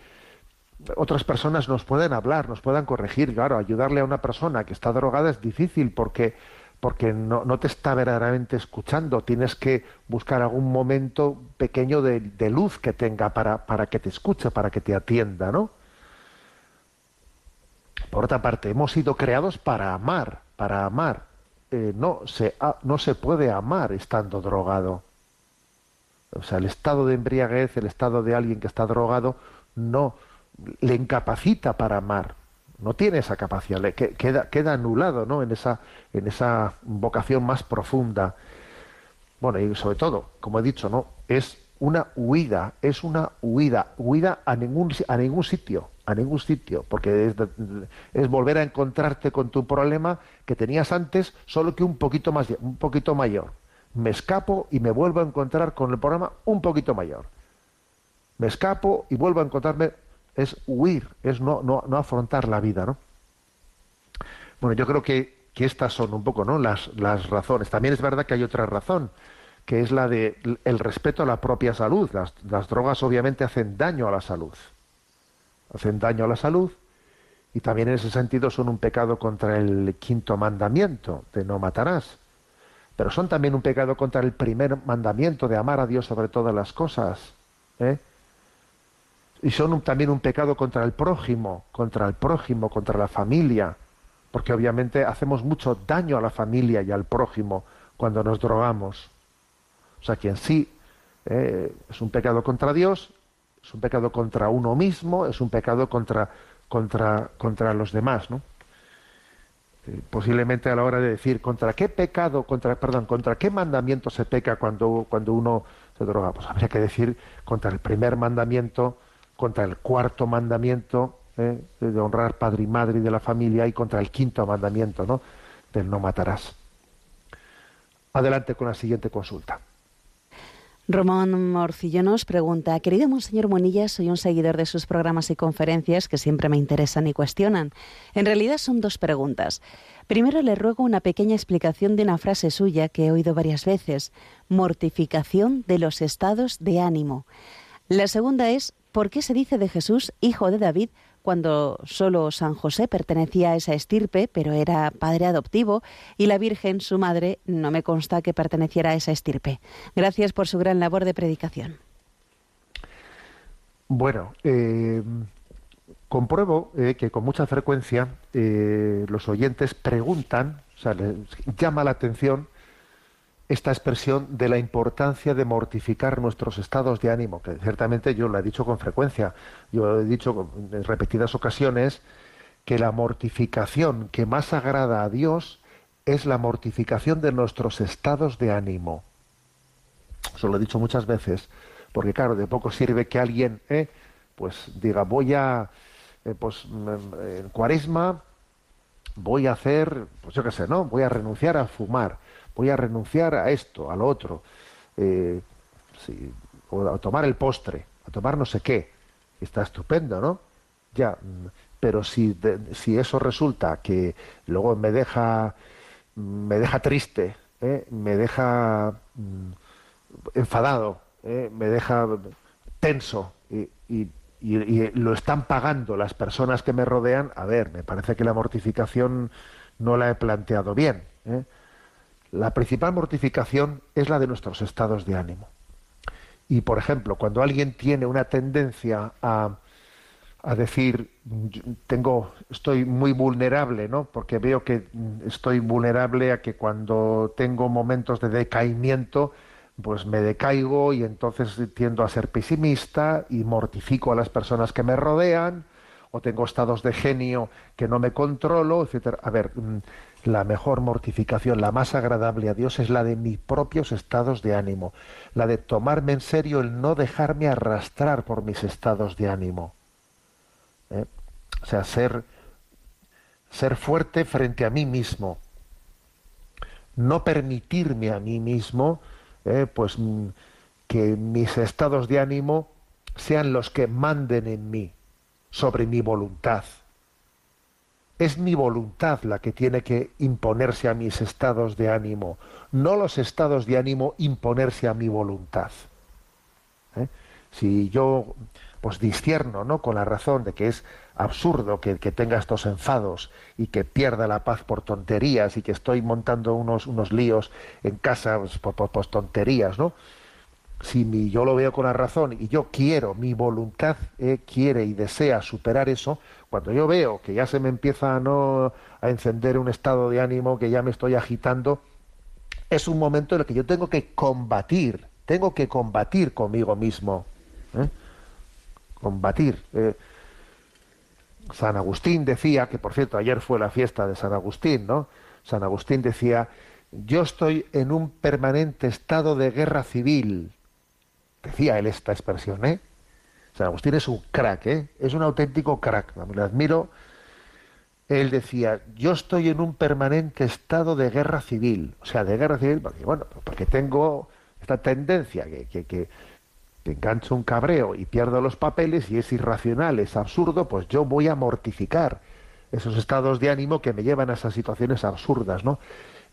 otras personas nos puedan hablar, nos puedan corregir. Claro, ayudarle a una persona que está drogada es difícil porque porque no, no, te está verdaderamente escuchando. Tienes que buscar algún momento pequeño de, de luz que tenga para, para, que te escuche, para que te atienda, ¿no? Por otra parte, hemos sido creados para amar, para amar. Eh, no, se, no se puede amar estando drogado. O sea, el estado de embriaguez, el estado de alguien que está drogado, no le incapacita para amar no tiene esa capacidad, le queda, queda anulado ¿no? en, esa, en esa vocación más profunda. Bueno, y sobre todo, como he dicho, ¿no? es una huida, es una huida, huida a ningún, a ningún sitio, a ningún sitio, porque es, volver a encontrarte con tu problema que tenías antes, solo que un poquito más, un poquito mayor. Me escapo y me vuelvo a encontrar con el problema un poquito mayor. Me escapo y vuelvo a encontrarme es huir, es no, no, no afrontar la vida, ¿no? Bueno, yo creo que, que estas son un poco, ¿no? Las, las razones. También es verdad que hay otra razón, que es la de el respeto a la propia salud. Las, drogas obviamente hacen daño a la salud. Hacen daño a la salud y también en ese sentido son un pecado contra el quinto mandamiento de no matarás. Pero son también un pecado contra el primer mandamiento de amar a Dios sobre todas las cosas. ¿eh? y son también un pecado contra el prójimo, contra el prójimo, contra la familia, porque obviamente hacemos mucho daño a la familia y al prójimo cuando nos drogamos. O sea que en sí eh, es un pecado contra Dios, es un pecado contra uno mismo, es un pecado contra, contra, contra los demás, ¿no? Eh, posiblemente a la hora de decir contra qué pecado, contra, perdón, contra qué mandamiento se peca cuando, cuando uno se droga, pues habría que decir contra el primer mandamiento contra el cuarto mandamiento ¿eh? de honrar padre y madre de la familia y contra el quinto mandamiento ¿no? del no matarás. Adelante con la siguiente consulta. Román Morcillo nos pregunta, querido Monseñor Monilla, soy un seguidor de sus programas y conferencias que siempre me interesan y cuestionan. En realidad son dos preguntas. Primero le ruego una pequeña explicación de una frase suya que he oído varias veces, mortificación de los estados de ánimo. La segunda es, ¿por qué se dice de Jesús hijo de David cuando solo San José pertenecía a esa estirpe, pero era padre adoptivo, y la Virgen, su madre, no me consta que perteneciera a esa estirpe? Gracias por su gran labor de predicación. Bueno, eh, compruebo eh, que con mucha frecuencia eh, los oyentes preguntan, o sea, les llama la atención esta expresión de la importancia de mortificar nuestros estados de ánimo, que ciertamente yo lo he dicho con frecuencia, yo he dicho en repetidas ocasiones que la mortificación que más agrada a Dios es la mortificación de nuestros estados de ánimo. Eso lo he dicho muchas veces, porque claro, de poco sirve que alguien eh, pues diga voy a eh, pues en cuaresma voy a hacer, pues yo qué sé, ¿no? Voy a renunciar a fumar voy a renunciar a esto, a lo otro, eh, o a tomar el postre, a tomar no sé qué. Está estupendo, ¿no? Ya, mm, pero si, si eso resulta que luego me deja, me deja triste, ¿eh? me deja mm, enfadado, ¿eh? me deja tenso y, lo están pagando las personas que me rodean, a ver, me parece que la mortificación no la he planteado bien. La principal mortificación es la de nuestros estados de ánimo. Y, por ejemplo, cuando alguien tiene una tendencia a, a decir, tengo, estoy muy vulnerable, ¿no? Porque veo que estoy vulnerable a que cuando tengo momentos de decaimiento, pues me decaigo y entonces tiendo a ser pesimista y mortifico a las personas que me rodean, o tengo estados de genio que no me controlo, etcétera. A ver, la mejor mortificación, la más agradable a Dios es la de mis propios estados de ánimo, la de tomarme en serio el no dejarme arrastrar por mis estados de ánimo. ¿Eh? O sea, ser, ser fuerte frente a mí mismo, no permitirme a mí mismo ¿eh? pues mm, que mis estados de ánimo sean los que manden en mí sobre mi voluntad es mi voluntad la que tiene que imponerse a mis estados de ánimo, no los estados de ánimo imponerse a mi voluntad. ¿Eh? Si yo pues discierno ¿no? con la razón de que es absurdo que, tenga estos enfados y que pierda la paz por tonterías y que estoy montando unos, unos líos en casa pues, por, por, tonterías, ¿no? Si mi, yo lo veo con la razón y yo quiero, mi voluntad eh, quiere y desea superar eso, cuando yo veo que ya se me empieza a, no, a encender un estado de ánimo, que ya me estoy agitando, es un momento en el que yo tengo que combatir, tengo que combatir conmigo mismo. ¿eh? Combatir. Eh. San Agustín decía, que por cierto ayer fue la fiesta de San Agustín, ¿no? San Agustín decía, yo estoy en un permanente estado de guerra civil. Decía él esta expresión, ¿eh? San Agustín es un crack, ¿eh? es un auténtico crack, me admiro. Él decía, yo estoy en un permanente estado de guerra civil, o sea, de guerra civil, porque, bueno, porque tengo esta tendencia que, que, que, engancho un cabreo y pierdo los papeles y es irracional, es absurdo, pues yo voy a mortificar esos estados de ánimo que me llevan a esas situaciones absurdas, ¿no?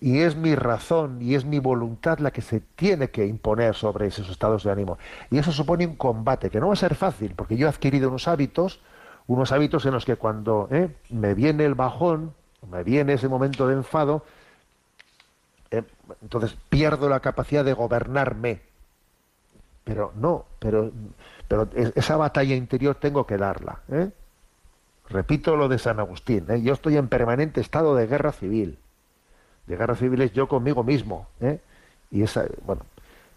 Y es mi razón y es mi voluntad la que se tiene que imponer sobre esos estados de ánimo. Y eso supone un combate que no va a ser fácil, porque yo he adquirido unos hábitos, unos hábitos en los que cuando ¿eh? me viene el bajón, me viene ese momento de enfado, eh, entonces pierdo la capacidad de gobernarme. Pero no, pero, pero esa batalla interior tengo que darla. ¿eh? Repito lo de San Agustín, yo estoy en permanente estado de guerra civil de guerra civil es yo conmigo mismo. ¿eh? Y esa, bueno,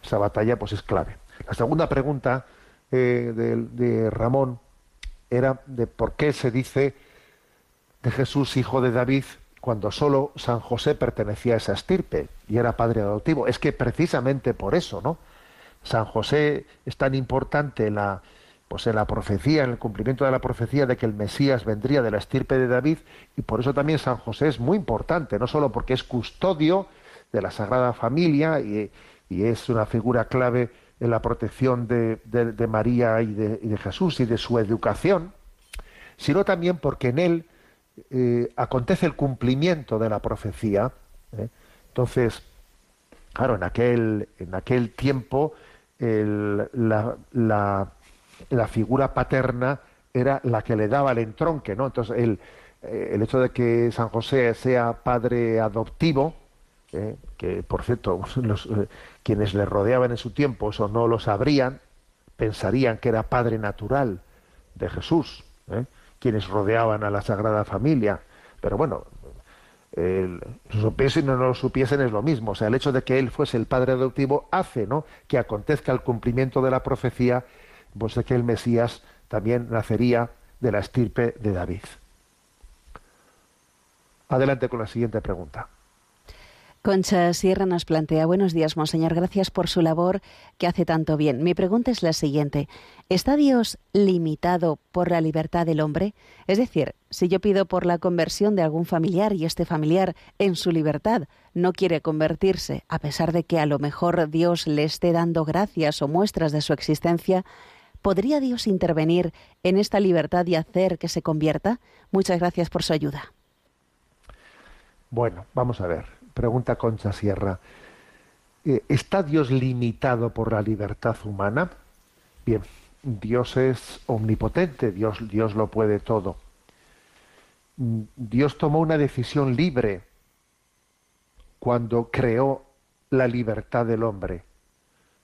esa batalla pues es clave. La segunda pregunta eh, de, Ramón era de por qué se dice de Jesús hijo de David cuando solo San José pertenecía a esa estirpe y era padre adoptivo. Es que precisamente por eso, ¿no? San José es tan importante en la, pues en la profecía, en el cumplimiento de la profecía de que el Mesías vendría de la estirpe de David, y por eso también San José es muy importante, no solo porque es custodio de la Sagrada Familia y, es una figura clave en la protección de, María y de, Jesús y de su educación, sino también porque en él eh, acontece el cumplimiento de la profecía. ¿eh? Entonces, claro, en aquel, en aquel tiempo la figura paterna era la que le daba el entronque, ¿no? Entonces, el, eh, el hecho de que San José sea padre adoptivo, eh, que por cierto, los, eh, quienes le rodeaban en su tiempo eso no lo sabrían, pensarían que era padre natural de Jesús, quienes rodeaban a la Sagrada Familia. Pero bueno, supiesen o no lo supiesen es lo mismo. O sea, el hecho de que él fuese el padre adoptivo hace ¿no? que acontezca el cumplimiento de la profecía pues de el Mesías también nacería de la estirpe de David. Adelante con la siguiente pregunta. Concha Sierra nos plantea, buenos días, Monseñor, gracias por su labor que hace tanto bien. Mi pregunta es la siguiente, ¿está Dios limitado por la libertad del hombre? Es decir, si yo pido por la conversión de algún familiar y este familiar en su libertad no quiere convertirse, a pesar de que a lo mejor Dios le esté dando gracias o muestras de su existencia, ¿podría Dios intervenir en esta libertad y hacer que se convierta? Muchas gracias por su ayuda. Bueno, vamos a ver pregunta Concha Sierra. Eh, ¿Está Dios limitado por la libertad humana? Bien, Dios es omnipotente, Dios, Dios lo puede todo. Dios tomó una decisión libre cuando creó la libertad del hombre.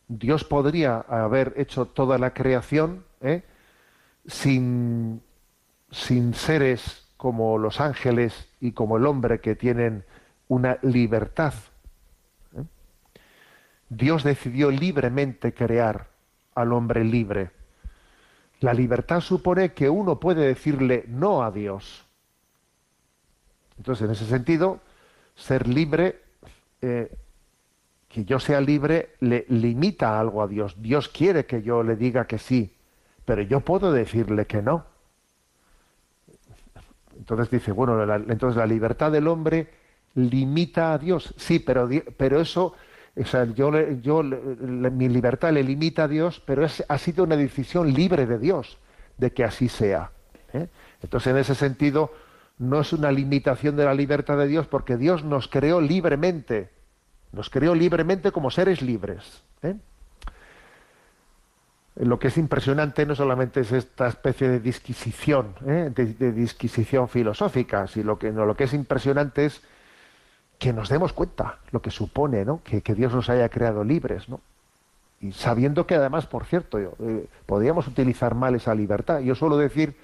Dios podría haber hecho toda la creación ¿eh? sin, sin seres como los ángeles y como el hombre que tienen una libertad. ¿eh? Dios decidió libremente crear al hombre libre. La libertad supone que uno puede decirle no a Dios. Entonces, en ese sentido, ser libre, eh, que yo sea libre, le limita algo a Dios. Dios quiere que yo le diga que sí, pero yo puedo decirle que no. Entonces dice, bueno, entonces la libertad del hombre limita a Dios. Sí, pero, pero eso, o sea, yo, yo mi libertad le limita a Dios, pero ha sido una decisión libre de Dios de que así sea. ¿eh? Entonces, en ese sentido, no es una limitación de la libertad de Dios, porque Dios nos creó libremente, nos creó libremente como seres libres. ¿eh? Lo que es impresionante no solamente es esta especie de disquisición, ¿eh? de, disquisición filosófica, sino que, lo que es impresionante es que nos demos cuenta lo que supone ¿no? que, Dios nos haya creado libres, ¿no? Y sabiendo que además, por cierto, eh, podríamos utilizar mal esa libertad. Yo suelo decir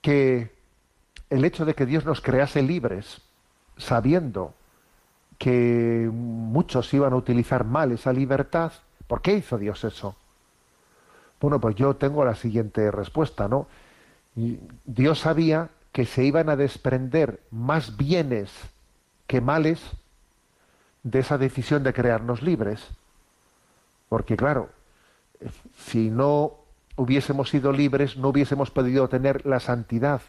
que el hecho de que Dios nos crease libres, sabiendo que muchos iban a utilizar mal esa libertad, ¿por qué hizo Dios eso? Bueno, pues yo tengo la siguiente respuesta, ¿no? Dios sabía que se iban a desprender más bienes que males de esa decisión de crearnos libres. Porque claro, si no hubiésemos sido libres, no hubiésemos podido tener la santidad,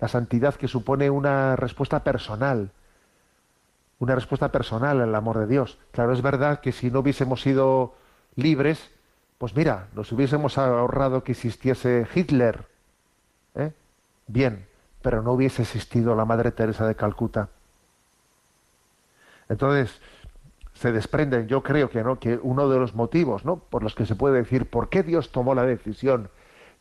la santidad que supone una respuesta personal, una respuesta personal al amor de Dios. Claro, es verdad que si no hubiésemos sido libres, pues mira, nos hubiésemos ahorrado que existiese Hitler. ¿eh? Bien, pero no hubiese existido la Madre Teresa de Calcuta. Entonces, se desprenden, yo creo que no, que uno de los motivos, ¿no? por los que se puede decir por qué Dios tomó la decisión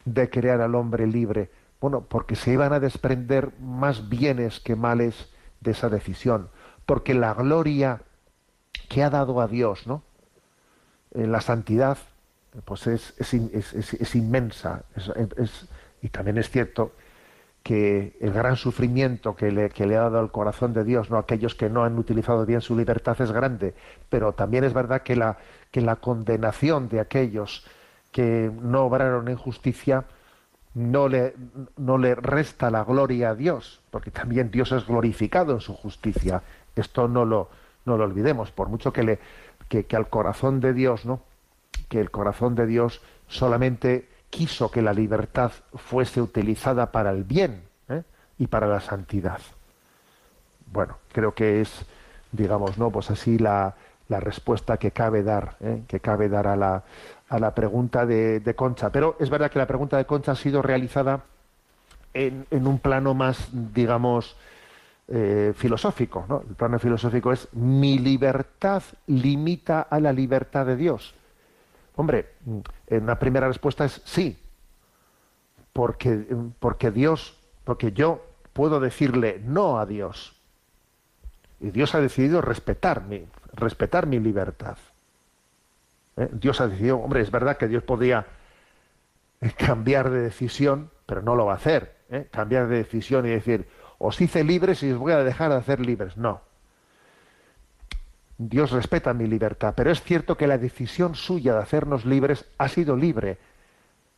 de crear al hombre libre. Bueno, porque se iban a desprender más bienes que males de esa decisión, porque la gloria que ha dado a Dios, ¿no? En la santidad, pues es, inmensa. y también es cierto que el gran sufrimiento que le, ha dado al corazón de Dios, no aquellos que no han utilizado bien su libertad es grande, pero también es verdad que la, condenación de aquellos que no obraron en justicia no le resta la gloria a Dios, porque también Dios es glorificado en su justicia. Esto no lo, no lo olvidemos, por mucho que, le, que, que al corazón de Dios, ¿no? que el corazón de Dios solamente quiso que la libertad fuese utilizada para el bien ¿eh? y para la santidad. Bueno, creo que es, digamos, no, pues así la, la respuesta que cabe dar, ¿eh? que cabe dar a la, a la pregunta de, Concha. Pero es verdad que la pregunta de Concha ha sido realizada en, en un plano más, digamos, eh, filosófico. ¿no? El plano filosófico es mi libertad limita a la libertad de Dios. Hombre, en una primera respuesta es sí, porque, porque Dios, porque yo puedo decirle no a Dios. Y Dios ha decidido respetar mi, respetar mi libertad. ¿Eh? Dios ha decidido, hombre, es verdad que Dios podía cambiar de decisión, pero no lo va a hacer. ¿eh? Cambiar de decisión y decir, os hice libres y os voy a dejar de hacer libres. No. Dios respeta mi libertad, pero es cierto que la decisión suya de hacernos libres ha sido libre,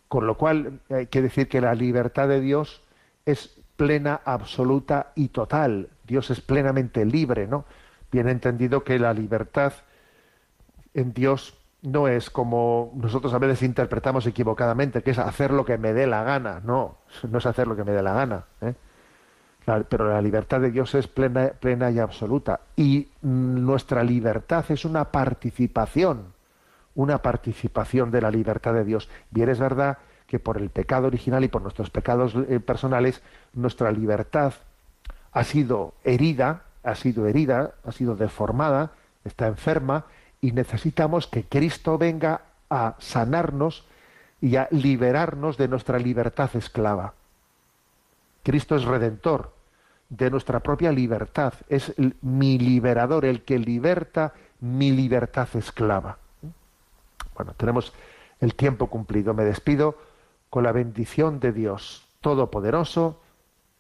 con lo cual hay que decir que la libertad de Dios es plena, absoluta y total. Dios es plenamente libre, ¿no? Bien entendido que la libertad en Dios no es como nosotros a veces interpretamos equivocadamente, que es hacer lo que me dé la gana. No, no es hacer lo que me dé la gana. ¿eh? Pero la libertad de Dios es plena, plena y absoluta. Y nuestra libertad es una participación, una participación de la libertad de Dios. Bien es verdad que por el pecado original y por nuestros pecados eh, personales, nuestra libertad ha sido herida, ha sido herida, ha sido deformada, está enferma, y necesitamos que Cristo venga a sanarnos y a liberarnos de nuestra libertad esclava. Cristo es redentor de nuestra propia libertad, es mi liberador, el que liberta mi libertad esclava. Bueno, tenemos el tiempo cumplido. Me despido con la bendición de Dios Todopoderoso,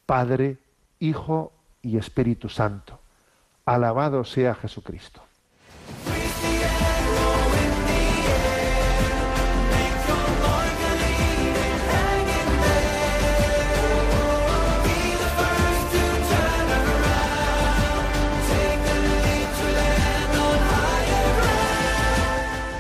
Padre, Hijo y Espíritu Santo. Alabado sea Jesucristo.